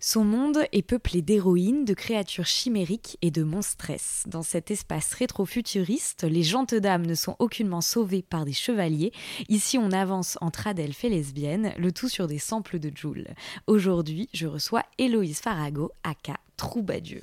Son monde est peuplé d'héroïnes, de créatures chimériques et de monstresses. Dans cet espace rétro-futuriste, les gentes dames ne sont aucunement sauvées par des chevaliers. Ici, on avance entre adelphes et lesbiennes, le tout sur des samples de Joule. Aujourd'hui, je reçois Héloïse Farago, aka Troubadur.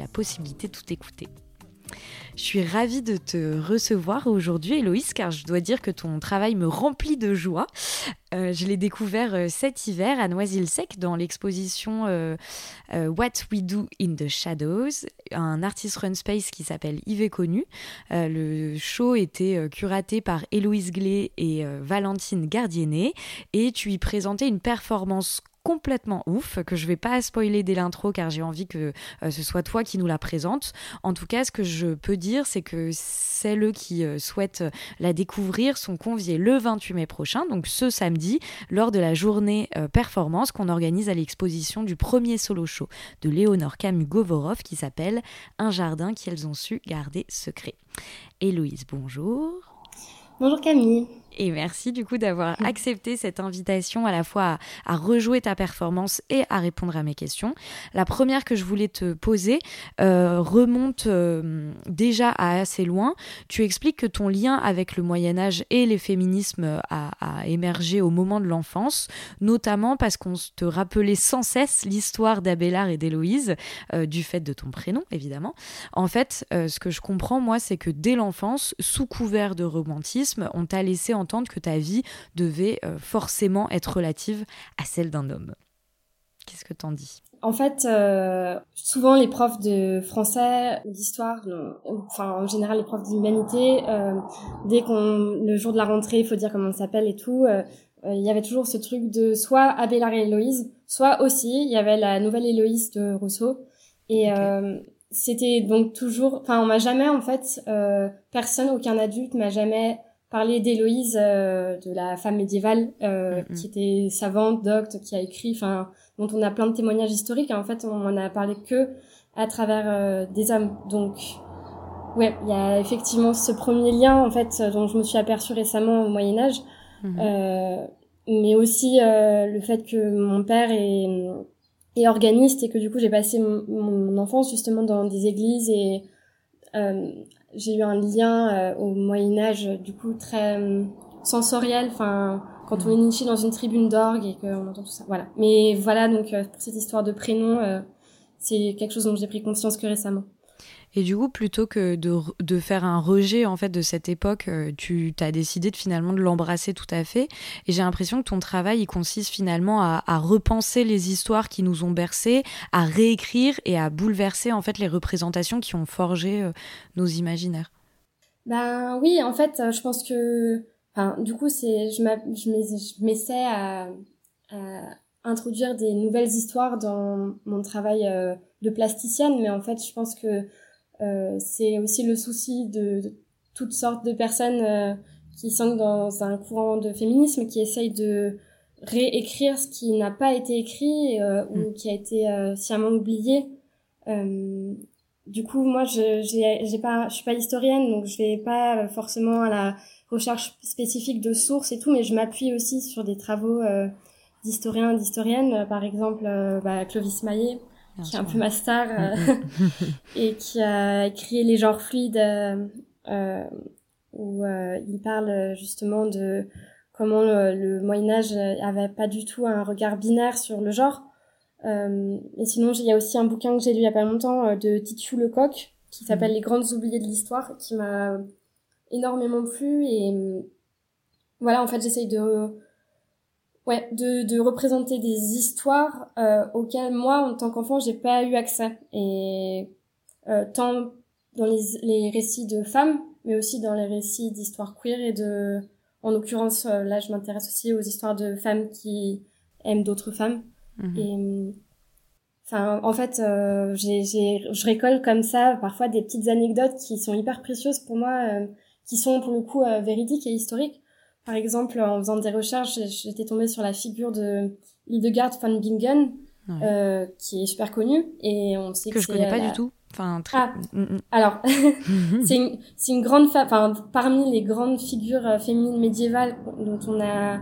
la possibilité de tout écouter. Je suis ravie de te recevoir aujourd'hui, Héloïse, car je dois dire que ton travail me remplit de joie. Euh, je l'ai découvert euh, cet hiver à Noisy-le-Sec dans l'exposition euh, What We Do in the Shadows, un artist run space qui s'appelle Yves Connu. le show était curaté par Héloïse Glé et Valentine Gardienet et tu y présentais une performance complètement ouf, que je vais pas spoiler dès l'intro car j'ai envie que euh, ce soit toi qui nous la présente. En tout cas, ce que je peux dire, c'est que celles qui euh, souhaitent la découvrir sont conviées le 28 mai prochain, donc ce samedi, lors de la journée euh, performance qu'on organise à l'exposition du premier solo show de Léonore Camus-Govorov qui s'appelle Un jardin qu'elles ont su garder secret. Héloïse, bonjour. Bonjour Camille. Et merci du coup d'avoir accepté cette invitation à la fois à, rejouer ta performance et à répondre à mes questions. La première que je voulais te poser euh, remonte euh, déjà à assez loin. Tu expliques que ton lien avec le Moyen Âge et les féminismes a, émergé au moment de l'enfance, notamment parce qu'on te rappelait sans cesse l'histoire d'Abélard et d'Héloïse, euh, du fait de ton prénom évidemment. En fait, ce que je comprends moi, c'est que dès l'enfance, sous couvert de romantisme, on t'a laissé entendre que ta vie devait euh, forcément être relative à celle d'un homme. Qu'est-ce que t'en dis? En fait, euh, souvent les profs de français, d'histoire, enfin en général les profs d'humanité, euh, dès qu'on le jour de la rentrée, il faut dire comment on s'appelle et tout, il y avait toujours ce truc de soit Abélard et Héloïse, soit aussi il y avait la nouvelle Héloïse de Rousseau. Et c'était donc toujours, enfin on m'a jamais en fait, personne, aucun adulte m'a jamais parler d'Héloïse, euh, de la femme médiévale euh, qui était savante, docte, qui a écrit, enfin, dont on a plein de témoignages historiques. Et en fait, on en a parlé que à travers euh, des hommes. Donc, ouais, il y a effectivement ce premier lien en fait dont je me suis aperçue récemment au Moyen Âge, mm-hmm. mais aussi le fait que mon père est, est organiste et que du coup j'ai passé mon, mon, enfance justement dans des églises et j'ai eu un lien euh, au Moyen Âge du coup très euh, sensoriel. Enfin quand on est niché dans une tribune d'orgue et qu'on entend tout ça. Voilà. Mais voilà donc euh, pour cette histoire de prénom c'est quelque chose dont j'ai pris conscience que récemment et du coup, plutôt que de, de, faire un rejet en fait de cette époque, euh, tu as décidé de finalement de l'embrasser tout à fait. Et j'ai l'impression que ton travail il consiste finalement à, repenser les histoires qui nous ont bercés, à réécrire et à bouleverser en fait les représentations qui ont forgé euh, nos imaginaires. Ben oui, en fait, euh, je pense que, enfin, du coup, c'est, je m'essaie à, introduire des nouvelles histoires dans mon travail de plasticienne, mais en fait, je pense que c'est aussi le souci de, toutes sortes de personnes euh, qui sont dans un courant de féminisme qui essayent de réécrire ce qui n'a pas été écrit euh, ou mm. qui a été sciemment oublié. du coup, moi, je j'ai pas, je suis pas historienne, donc je vais pas forcément à la recherche spécifique de sources et tout, mais je m'appuie aussi sur des travaux d'historiens, d'historiennes, par exemple bah, Clovis Maillet, qui est un peu ma star euh, et qui a écrit Les genres fluides euh, euh où il parle justement de comment le, Moyen Âge avait pas du tout un regard binaire sur le genre. et sinon, il y a aussi un bouquin que j'ai lu il y a pas longtemps de Titiou Lecoq qui s'appelle mhm. Les grandes oubliées de l'histoire qui m'a énormément plu et voilà en fait j'essaye de Ouais, de, de représenter des histoires euh, auxquelles moi, en tant qu'enfant, j'ai pas eu accès. Et euh, tant dans les, les récits de femmes, mais aussi dans les récits d'histoires queer et de, en l'occurrence, là, je m'intéresse aussi aux histoires de femmes qui aiment d'autres femmes. Mhm. Et Enfin, en fait, euh, j'ai, je récolte comme ça parfois des petites anecdotes qui sont hyper précieuses pour moi, euh, qui sont pour le coup euh, véridiques et historiques. Par exemple, en faisant des recherches, j'étais tombée sur la figure de Hildegard von Bingen, euh, qui est super connue et on sait que, que je connais pas du tout. Enfin, très... ah, mm, mm. alors c'est une, une grande femme, enfin parmi les grandes figures féminines médiévales dont on a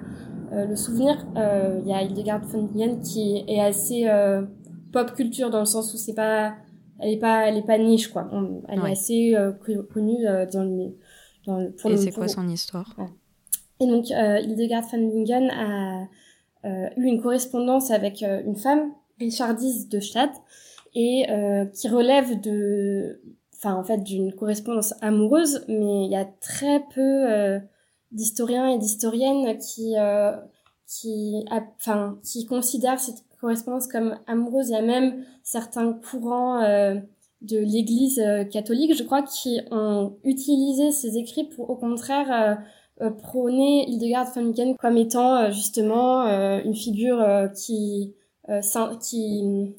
le souvenir, il y a Hildegard von Bingen qui est assez pop culture dans le sens où c'est pas elle est pas elle est pas niche quoi. Elle est assez euh, connue euh, dans le dans le pour et c'est quoi son histoire? Et donc euh, Hildegard von Bingen a euh, eu une correspondance avec une femme Richardise de Stade et qui relève de enfin en fait d'une correspondance amoureuse mais il y a très peu d'historiens et d'historiennes qui qui enfin qui considèrent cette correspondance comme amoureuse. Il y a même certains courants euh, de l'Église euh, catholique, je crois, qui ont utilisé ces écrits pour, au contraire, euh, prôner Hildegard von Bingen comme étant justement une figure qui, qui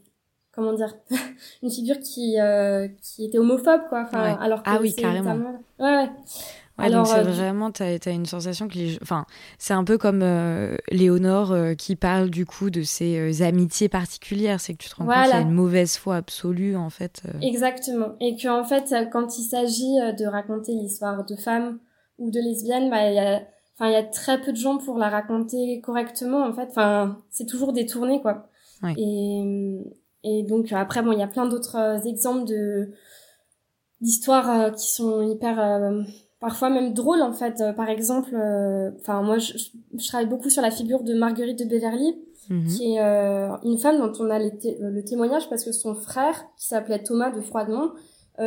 comment dire une figure qui qui était homophobe quoi enfin alors que ah oui carrément ouais, ouais. Alors, c'est euh, vraiment, tu as, une sensation que les... Enfin, c'est un peu comme euh, Léonore euh, qui parle du coup de ses amitiés particulières. C'est que tu te rends compte qu'il y a une mauvaise foi absolue, en fait. Exactement. Et que en fait, quand il s'agit de raconter l'histoire de femmes ou de lesbiennes, bah, il y a... Enfin, il y a très peu de gens pour la raconter correctement, en fait. Enfin, c'est toujours détourné, quoi. Et, et donc, après, bon, il y a plein d'autres exemples de d'histoires qui sont hyper parfois même drôle en fait. Euh, par exemple, euh, enfin moi je, je, travaille beaucoup sur la figure de Marguerite de Beverly, mhm. qui est euh, une femme dont on a le témoignage parce que son frère, qui s'appelait Thomas de Froidemont,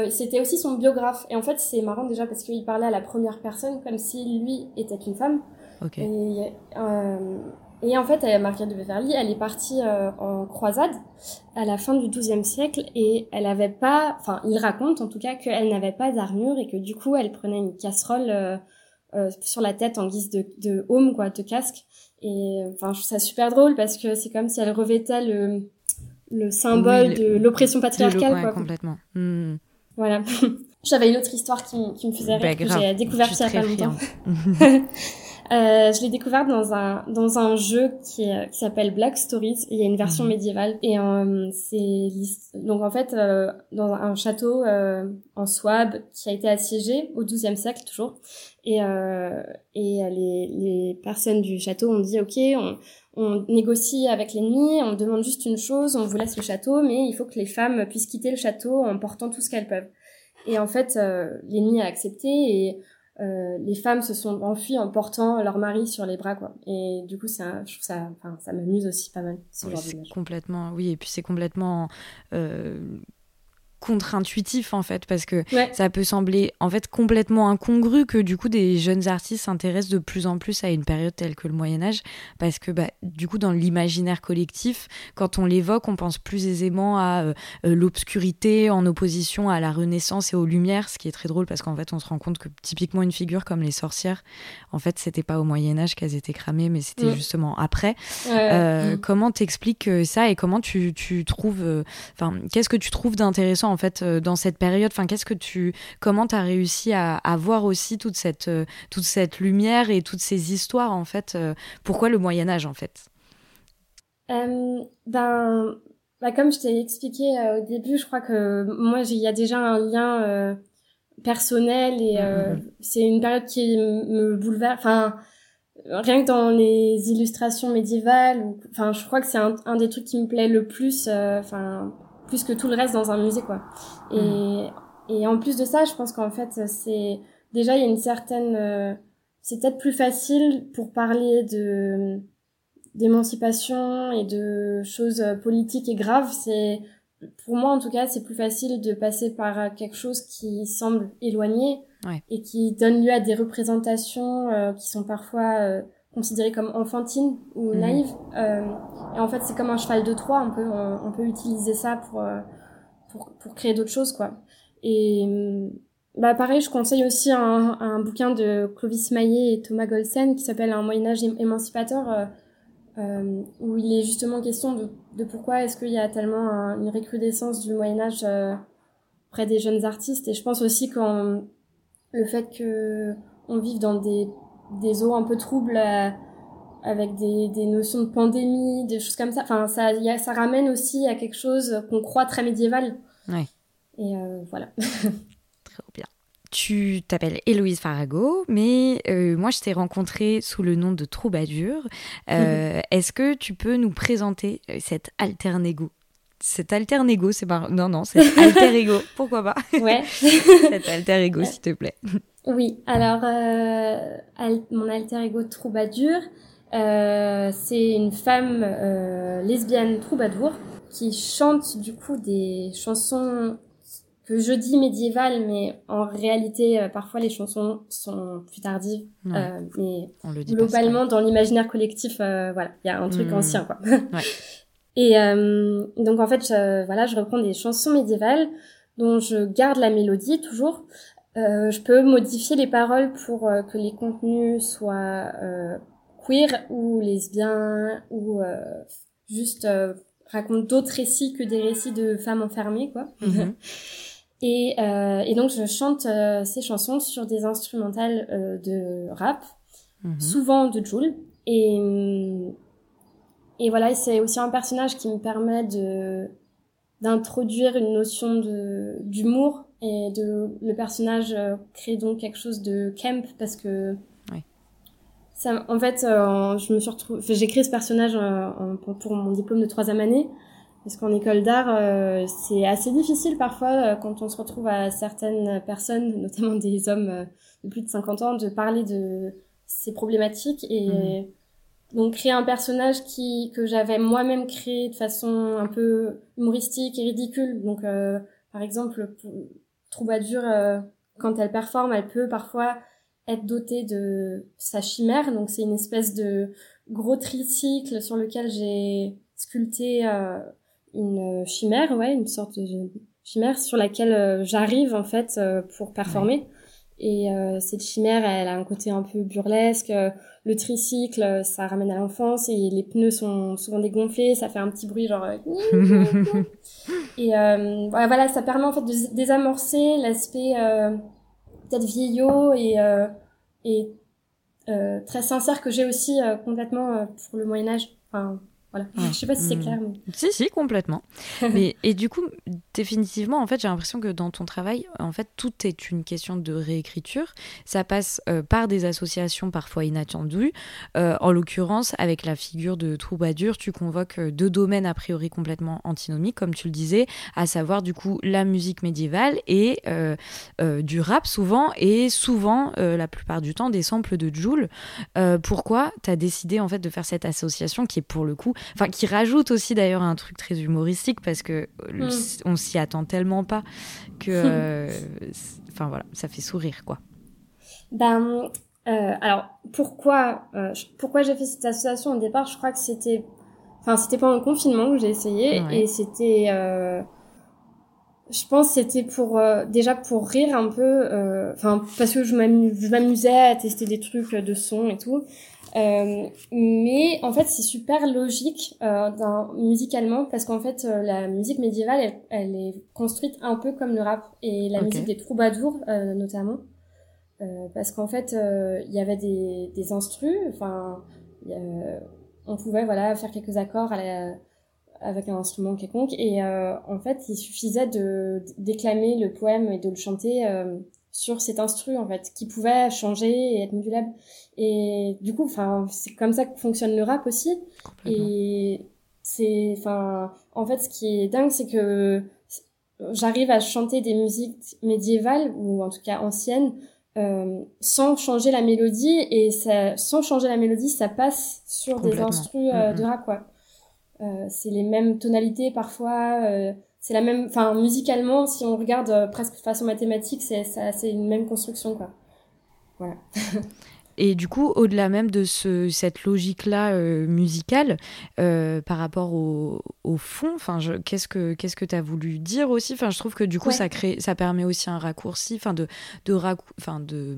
c'était aussi son biographe. Et en fait c'est marrant déjà parce qu'il parlait à la première personne comme si lui était une femme. Okay. Et, et en fait, Marguerite de Beverly, elle est partie euh, en croisade à la fin du XIIe siècle et elle avait pas, enfin, il raconte en tout cas qu'elle n'avait pas d'armure et que du coup, elle prenait une casserole euh, euh, sur la tête en guise de, de home, quoi, de casque. Et enfin, je trouve ça super drôle parce que c'est comme si elle revêtait le, le symbole de l'oppression patriarcale, quoi. complètement. Hmm. Voilà. J'avais une autre histoire qui, qui me faisait rire, bah, que j'ai découverte il y a pas longtemps. Euh, je l'ai découvert dans un dans un jeu qui, qui s'appelle Black Stories. Il y a une version mhm. médiévale et euh, c'est donc en fait euh, dans un château euh, en Souabe qui a été assiégé au XIIe siècle toujours et euh, et les les personnes du château ont dit ok on on négocie avec l'ennemi, on demande juste une chose, on vous laisse le château, mais il faut que les femmes puissent quitter le château en portant tout ce qu'elles peuvent. Et en fait, l'ennemi a accepté et euh, les femmes se sont enfuies en portant leur mari sur les bras quoi. Et du coup ça je trouve ça enfin ça m'amuse aussi pas mal ce genre complètement oui et puis c'est complètement euh, contre-intuitif en fait parce que ça peut sembler en fait complètement incongru que du coup des jeunes artistes s'intéressent de plus en plus à une période telle que le Moyen Âge parce que bah, du coup dans l'imaginaire collectif quand on l'évoque on pense plus aisément à euh, euh, l'obscurité en opposition à la Renaissance et aux Lumières ce qui est très drôle parce qu'en fait on se rend compte que typiquement une figure comme les sorcières en fait c'était pas au Moyen Âge qu'elles étaient cramées mais c'était justement après. Euh, mm. comment t'expliques ça et comment tu, tu trouves enfin qu'est-ce que tu trouves d'intéressant en fait euh, dans cette période Enfin, qu'est-ce que tu, comment tu as réussi à, à, voir aussi toute cette, euh, toute cette lumière et toutes ces histoires en fait euh, Pourquoi le Moyen Âge en fait? Ben, bah, comme je t'ai expliqué au début, je crois que moi il y a déjà un lien personnel et mm-hmm. c'est une période qui me bouleverse. Enfin rien que dans les illustrations médiévales enfin je crois que c'est un, un, des trucs qui me plaît le plus enfin plus que tout le reste dans un musée quoi. Et, mm. et en plus de ça, je pense qu'en fait c'est déjà il y a une certaine euh, c'est peut-être plus facile pour parler de d'émancipation et de choses politiques et graves, c'est pour moi en tout cas, c'est plus facile de passer par quelque chose qui semble éloigné et qui donne lieu à des représentations euh, qui sont parfois euh, considérée comme enfantine ou mhm. naïve. Euh, et en fait, c'est comme un cheval de Troie, on peut, on, peut utiliser ça pour, euh, pour, pour créer d'autres choses, quoi. Et bah pareil, je conseille aussi un, un bouquin de Clovis Maillet et Thomas Golsen qui s'appelle Un Moyen Âge émancipateur, euh, euh, où il est justement question de, de pourquoi est-ce qu'il y a tellement une recrudescence du Moyen Âge euh, près des jeunes artistes. Et je pense aussi quand le fait que on vive dans des, des eaux un peu troubles euh, avec des, des notions de pandémie, des choses comme ça. Enfin, ça, y a, ça ramène aussi à quelque chose qu'on croit très médiéval. Ouais. Et euh, voilà. Très bien. Tu t'appelles Héloïse Farago, mais euh, moi je t'ai rencontrée sous le nom de Troubadur. Euh, Est-ce que tu peux nous présenter cet alter ego? Cet alter ego, c'est pas. Non, non, c'est alter ego. Pourquoi pas? Ouais. cet alter ego, s'il te plaît. Oui, alors, euh, al mon alter ego Troubadur, euh, c'est une femme euh, lesbienne troubadour qui chante du coup des chansons que je dis médiévales, mais en réalité, parfois les chansons sont plus tardives. Ouais. Mais On le dit globalement, dans l'imaginaire collectif, voilà, il y a un truc Hmm. ancien, quoi. Ouais. Et euh, donc en fait, je, voilà, je reprends des chansons médiévales dont je garde la mélodie toujours. Euh, je peux modifier les paroles pour euh, que les contenus soient euh, queer ou lesbiens ou euh, juste euh, racontent d'autres récits que des récits de femmes enfermées, quoi. Mhm. Et, euh, et donc je chante ces chansons sur des instrumentales de rap, Mhm. souvent de Joule. Et, et voilà, c'est aussi un personnage qui me permet de d'introduire une notion de d'humour et de le personnage euh, crée donc quelque chose de camp parce que ça en fait euh, je me suis retrouvée enfin, j'ai créé ce personnage euh, pour, mon diplôme de troisième année parce qu'en école d'art euh, c'est assez difficile parfois euh, quand on se retrouve à certaines personnes notamment des hommes euh, de plus de 50 ans de parler de ces problématiques et donc créer un personnage qui que j'avais moi-même créé de façon un peu humoristique et ridicule. Donc euh, par exemple Troubadur euh, quand elle performe, elle peut parfois être dotée de sa chimère. Donc c'est une espèce de gros tricycle sur lequel j'ai sculpté euh, une chimère, ouais, une sorte de chimère sur laquelle euh, j'arrive en fait euh, pour performer. Et euh, cette chimère, elle a un côté un peu burlesque. euh, le tricycle, euh, ça ramène à l'enfance et les pneus sont souvent dégonflés, ça fait un petit bruit genre. euh, et euh, voilà, ça permet en fait de désamorcer l'aspect euh, peut-être vieillot et et très sincère que j'ai aussi complètement pour le Moyen Âge. Voilà. Ouais. Je sais pas si c'est Mm. clair. Mais... Si, si, complètement. Mais, et du coup, définitivement, en fait, j'ai l'impression que dans ton travail, en fait, tout est une question de réécriture. Ça passe euh, par des associations parfois inattendues. Euh, en l'occurrence, avec la figure de Troubadur, tu convoques euh, deux domaines a priori complètement antinomiques, comme tu le disais, à savoir du coup la musique médiévale et euh, du rap souvent, et souvent, la plupart du temps, des samples de Joule. Pourquoi tu as décidé en fait de faire cette association qui est pour le coup enfin qui rajoute aussi d'ailleurs un truc très humoristique parce que euh, Mm. on s'y attend tellement pas que euh, enfin voilà ça fait sourire quoi Ben, euh, alors pourquoi euh, pourquoi j'ai fait cette association au départ? Je crois que c'était, enfin c'était pendant le confinement que j'ai essayé Ouais. et c'était, euh, je pense c'était pour déjà pour rire un peu, enfin parce que je m'amusais à tester des trucs de son et tout. Euh, mais en fait, c'est super logique euh, musicalement parce qu'en fait, euh, la musique médiévale, elle, elle est construite un peu comme le rap et la musique des troubadours euh, notamment. Euh, parce qu'en fait, euh, il y avait des, des instrus, enfin, on pouvait voilà faire quelques accords à la- avec un instrument quelconque, et euh, en fait, il suffisait de déclamer le poème et de le chanter euh, sur cet instru en fait, qui pouvait changer et être modulable. Et du coup, enfin, c'est comme ça que fonctionne le rap aussi. Et c'est, enfin, en fait, ce qui est dingue, c'est que j'arrive à chanter des musiques médiévales ou en tout cas anciennes euh, sans changer la mélodie et ça, sans changer la mélodie, ça passe sur des instrus euh, de rap quoi. Euh, c'est les mêmes tonalités parfois. C'est la même, enfin musicalement, si on regarde euh, presque de façon mathématique, c'est une même construction quoi. Voilà. Et du coup, au-delà même de ce, cette logique-là euh, musicale, euh, par rapport au, au fond, qu'est-ce que qu'est-ce que tu as voulu dire aussi? Enfin, je trouve que du coup, ça crée, ça permet aussi un raccourci, enfin de de, de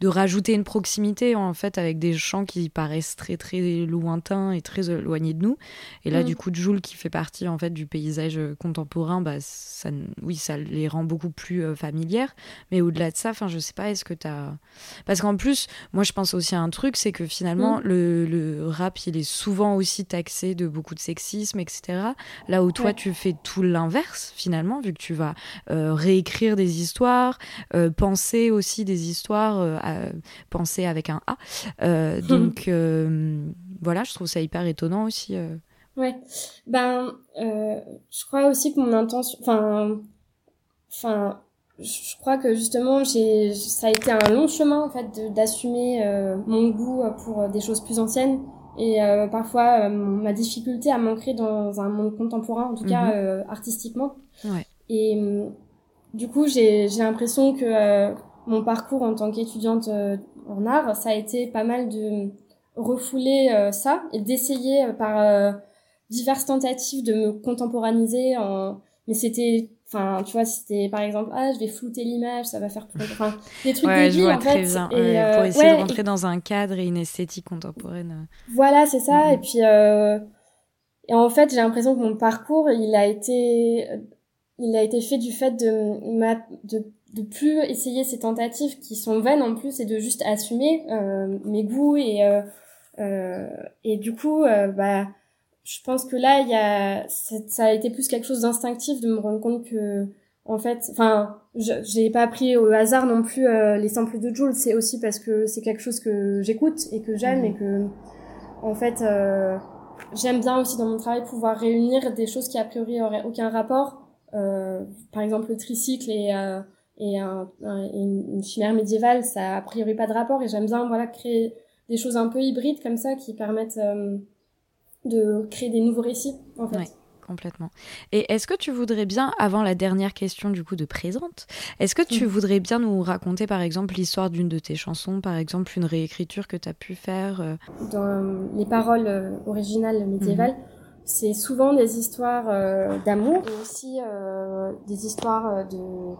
de rajouter une proximité en fait avec des chants qui paraissent très très lointains et très éloignés de nous. Et là, mm. du coup, Jules qui fait partie en fait du paysage contemporain, bah ça, oui, ça les rend beaucoup plus euh, familières. Mais au-delà de ça, enfin, je sais pas, est-ce que tu as parce qu'en plus, moi, je pense aussi à un truc, c'est que finalement, mm. le, le, rap, il est souvent aussi taxé de beaucoup de sexisme, etc. Là où toi, tu fais tout l'inverse, finalement, vu que tu vas euh, réécrire des histoires, euh, penser aussi des histoires, euh, penser avec un A. donc, voilà, je trouve ça hyper étonnant aussi. Ouais, ben, je crois aussi que mon intention, enfin, enfin, je crois que justement j'ai ça a été un long chemin en fait d'assumer euh, mon goût pour euh, des choses plus anciennes et euh, parfois ma difficulté à m'ancrer dans un monde contemporain en tout cas mhm. artistiquement ouais. et du coup j'ai j'ai l'impression que mon parcours en tant qu'étudiante en art ça a été pas mal de refouler ça et d'essayer par diverses tentatives de me contemporaniser en mais c'était Enfin, tu vois, c'était par exemple, ah, je vais flouter l'image, ça va faire enfin, des trucs ouais, débiles, en fait. Bien. Et, euh, pour essayer de rentrer dans un cadre et une esthétique contemporaine. Voilà, c'est ça. Mm-hmm. Et puis, euh... et en fait, j'ai l'impression que mon parcours, il a été, il a été fait du fait de ma, de, de plus essayer ces tentatives qui sont vaines en plus et de juste assumer euh, mes goûts et euh, euh et du coup, euh, bah je pense que là, il y a, ça a été plus quelque chose d'instinctif de me rendre compte que, en fait, enfin, j'ai pas appris au hasard non plus euh, les samples de Jules. C'est aussi parce que c'est quelque chose que j'écoute et que j'aime mhm. et que, en fait, euh, j'aime bien aussi dans mon travail pouvoir réunir des choses qui a priori auraient aucun rapport. Euh, par exemple, le tricycle et et, un, une chimère médiévale, ça a a priori pas de rapport. Et j'aime bien, voilà, créer des choses un peu hybrides comme ça qui permettent de créer des nouveaux récits, en fait. complètement. Et est-ce que tu voudrais bien, avant la dernière question du coup de présente, est-ce que tu mm. voudrais bien nous raconter par exemple l'histoire d'une de tes chansons, par exemple une réécriture que tu as pu faire euh? Dans les paroles euh, originales médiévales, mhm. c'est souvent des histoires euh, d'amour et aussi des histoires de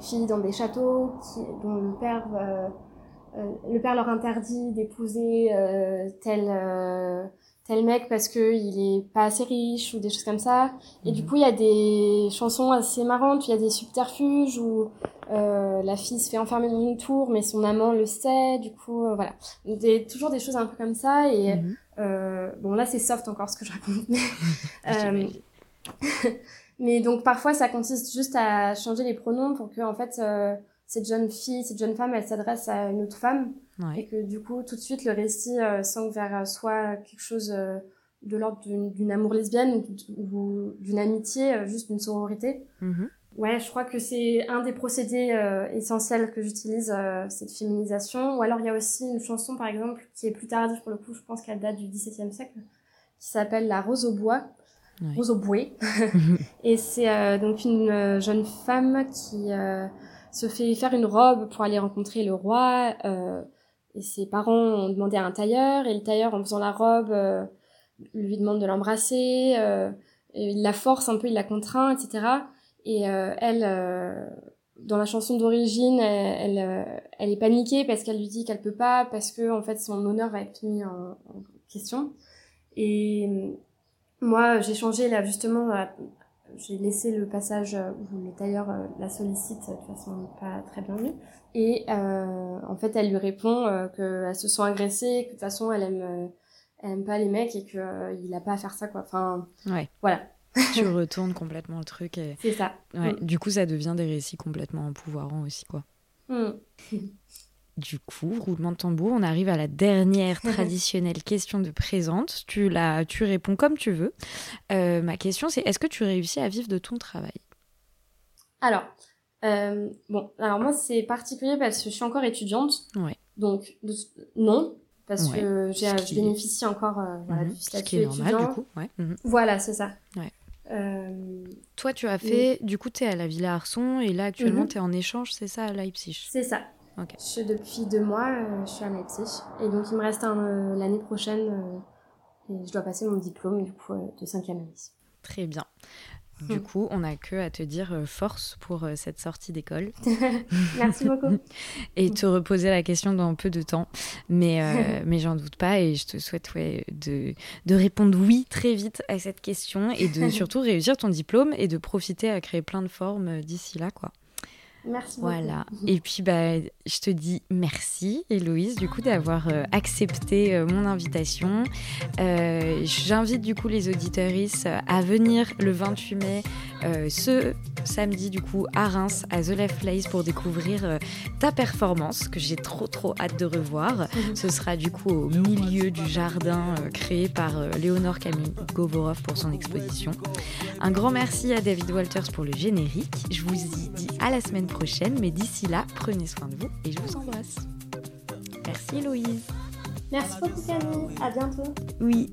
filles dans des châteaux qui, dont le père, le père leur interdit d'épouser tel tel mec parce que il est pas assez riche ou des choses comme ça. Et du mhm. coup, il y a des chansons assez marrantes, il y a des subterfuges où euh, la fille se fait enfermer dans une tour, mais son amant le sait. Du coup, euh, voilà, des, toujours des choses un peu comme ça. Et mhm. euh, bon, là, c'est soft encore ce que je raconte. Mais, mais donc parfois, ça consiste juste à changer les pronoms pour que en fait cette jeune fille, cette jeune femme, elle s'adresse à une autre femme. Et que du coup, tout de suite, le récit euh, vers euh, soit quelque chose euh, de l'ordre d'une amour lesbienne ou d'une amitié, euh, juste d'une sororité. Mm-hmm. Ouais, je crois que c'est un des procédés essentiels que j'utilise, cette féminisation. Ou alors il y a aussi une chanson, par exemple, qui est plus tardive pour le coup, je pense qu'elle date du XVIIe siècle, qui s'appelle La Rose au bois. Rose au bouet. et c'est donc une jeune femme qui se fait faire une robe pour aller rencontrer le roi. Euh, et ses parents ont demandé à un tailleur, et le tailleur, en faisant la robe, euh, lui demande de l'embrasser, euh, il la force un peu, il la contraint, etc. Et euh, elle, dans la chanson d'origine, elle, elle, elle, est paniquée parce qu'elle lui dit qu'elle peut pas, parce que en fait son honneur va être mis en, en question. Et moi, j'ai changé là justement j'ai laissé le passage où le tailleur euh, la sollicite de façon pas très bien vue. Et euh, en fait, elle lui répond euh, qu'elle se sent agressée, que de toute façon, elle aime, elle aime pas les mecs et qu'il il a pas à faire ça, quoi. Enfin, ouais. voilà. tu retournes complètement le truc. Et... C'est ça. Ouais. Mm. Du coup, ça devient des récits complètement empouvoirants aussi, quoi. Mm. Du coup, roulement de tambour, on arrive à la dernière traditionnelle question de présente. Tu, la, tu réponds comme tu veux. Euh, ma question, c'est est-ce que tu réussis à vivre de ton travail? Alors, euh, bon, alors moi, c'est particulier parce que je suis encore étudiante. Ouais. Donc, non, parce que j'ai, je bénéficie encore euh, voilà, mhm. du statut est normal. Du coup. Ouais. Mhm. Voilà, c'est ça. Ouais. Euh... Toi, tu as fait, du coup, tu es à la Villa Arson et là, actuellement, mhm. tu es en échange, c'est ça, à Leipzig? C'est ça. Je, depuis deux mois, je suis à Leipzig. Et donc, il me reste l'année prochaine, et je dois passer mon diplôme du coup, de cinquième année. Très bien. Du hmm. coup, on n'a que à te dire euh, force pour euh, cette sortie d'école. Merci beaucoup. et te reposer la question dans peu de temps. Mais, euh, mais j'en doute pas et je te souhaite ouais, de, de répondre oui très vite à cette question et de surtout réussir ton diplôme et de profiter à créer plein de formes d'ici là. quoi. Merci beaucoup. Voilà. Et puis, bah, je te dis merci, Héloïse, du coup, d'avoir euh, accepté euh, mon invitation. Euh, j'invite, du coup, les auditeuristes à venir le 28 mai, ce samedi, du coup, à Reims, à The Left Place, pour découvrir ta performance, que j'ai trop, trop hâte de revoir. Mhm. Ce sera, du coup, au milieu du jardin créé par Léonore Camille Govorov pour son exposition. Un grand merci à David Walters pour le générique. Je vous dis à la semaine prochaine, mais d'ici là, prenez soin de vous et je vous embrasse. Merci Héloïse. Merci beaucoup Camille, à bientôt. Oui.